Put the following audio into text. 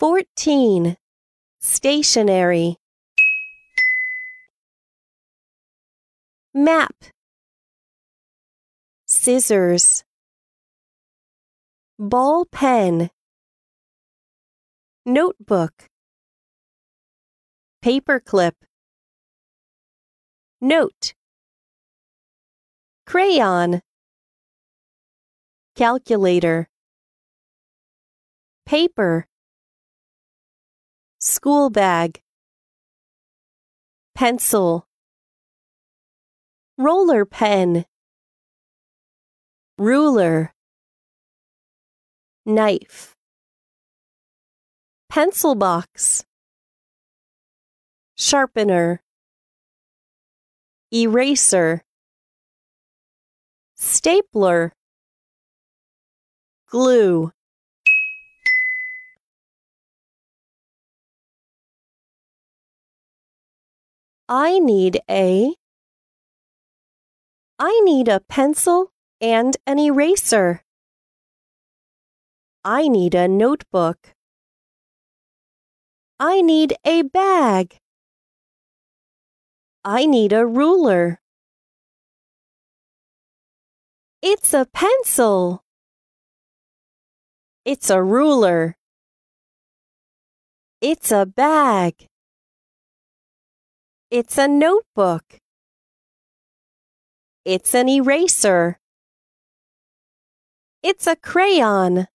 14. Stationery. Map. Scissors. Ball pen. Notebook. Paperclip. Note. Crayon. Calculator. Paper. School bag. Pencil. Roller pen. Ruler. Knife. Pencil box. Sharpener. Eraser. Stapler. Glue. I need a. I need a pencil and an eraser. I need a notebook. I need a bag. I need a ruler. It's a pencil. It's a ruler. It's a bag. It's a notebook. It's an eraser. It's a crayon.